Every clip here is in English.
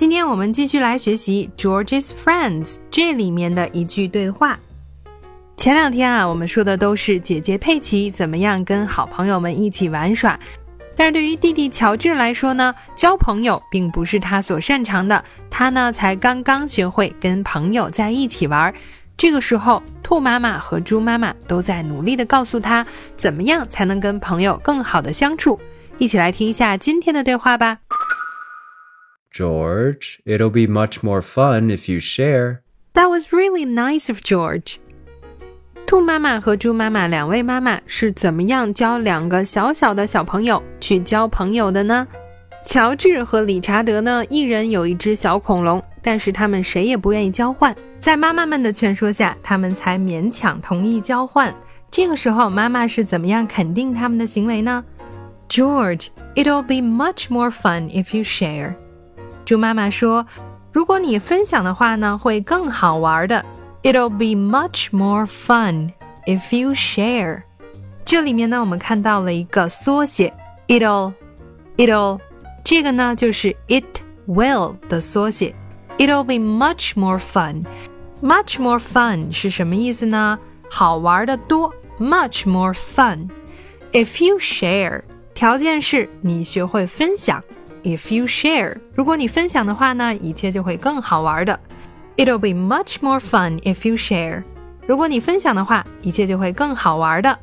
今天我们继续来学习 George's Friends 这里面的一句对话。前两天啊，我们说的都是姐姐佩奇怎么样跟好朋友们一起玩耍，但是对于弟弟乔治来说呢，交朋友并不是他所擅长的，他呢才刚刚学会跟朋友在一起玩。这个时候，兔妈妈和猪妈妈都在努力的告诉他，怎么样才能跟朋友更好的相处。一起来听一下今天的对话吧。George, it'll be much more fun if you share. That was really nice of George. 兔妈妈和猪妈妈两位妈妈是怎么样教两个小小的小朋友去交朋友的呢？乔治和理查德呢，一人有一只小恐龙，但是他们谁也不愿意交换。在妈妈们的劝说下，他们才勉强同意交换。这个时候，妈妈是怎么样肯定他们的行为呢？George, it'll be much more fun if you share. 猪妈妈说：“如果你分享的话呢，会更好玩的。It'll be much more fun if you share。”这里面呢，我们看到了一个缩写，it'll it'll，这个呢就是 it will 的缩写。It'll be much more fun。Much more fun 是什么意思呢？好玩的多，much more fun。If you share，条件是你学会分享。If you share，如果你分享的话呢，一切就会更好玩的。It'll be much more fun if you share。如果你分享的话，一切就会更好玩的。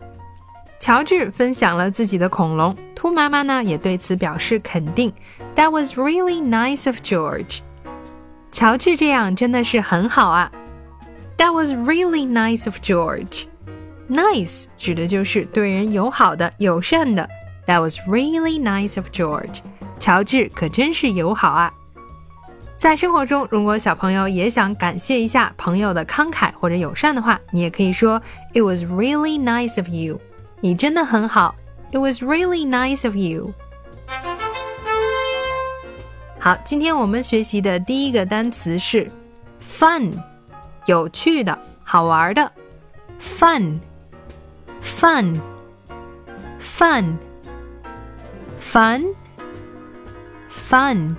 乔治分享了自己的恐龙，兔妈妈呢也对此表示肯定。That was really nice of George。乔治这样真的是很好啊。That was really nice of George。Nice 指的就是对人友好的、友善的。That was really nice of George。 乔治可真是友好啊！在生活中，如果小朋友也想感谢一下朋友的慷慨或者友善的话，你也可以说 "It was really nice of you"，你真的很好。It was really nice of you。好，今天我们学习的第一个单词是 fun，有趣的、好玩的。fun，fun，fun，fun。 fun。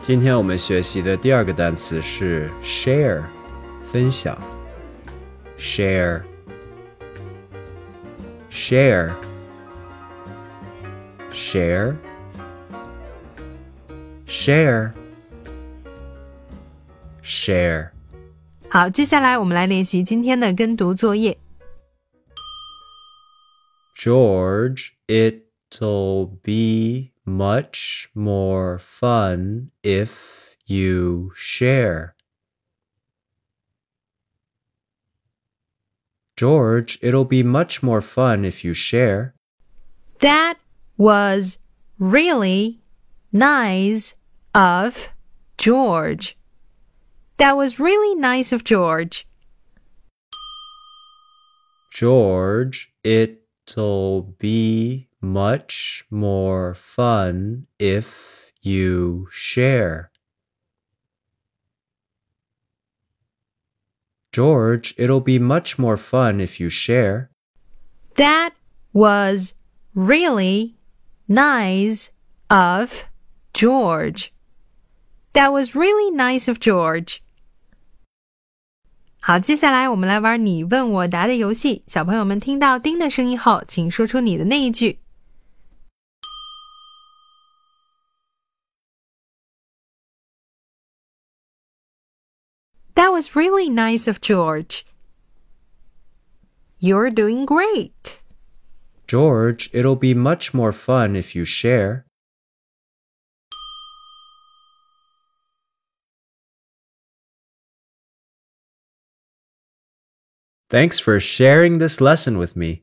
今天我们学习的第二个单词是 share，分享。share。share。share。share。share。好，接下来我们来练习今天的跟读作业。 George, it'll be much more fun if you share. George, it'll be much more fun if you share. That was really nice of George. That was really nice of George. George, it'll be much more fun if you share. George, it'll be much more fun if you share. That was really nice of George. That was really nice of George. 好，接下来我们来玩你问我答的游戏。小朋友们听到“叮”的声音后，请说出你的那一句。 That was really nice of George. You're doing great. George, it'll be much more fun if you share. Thanks for sharing this lesson with me.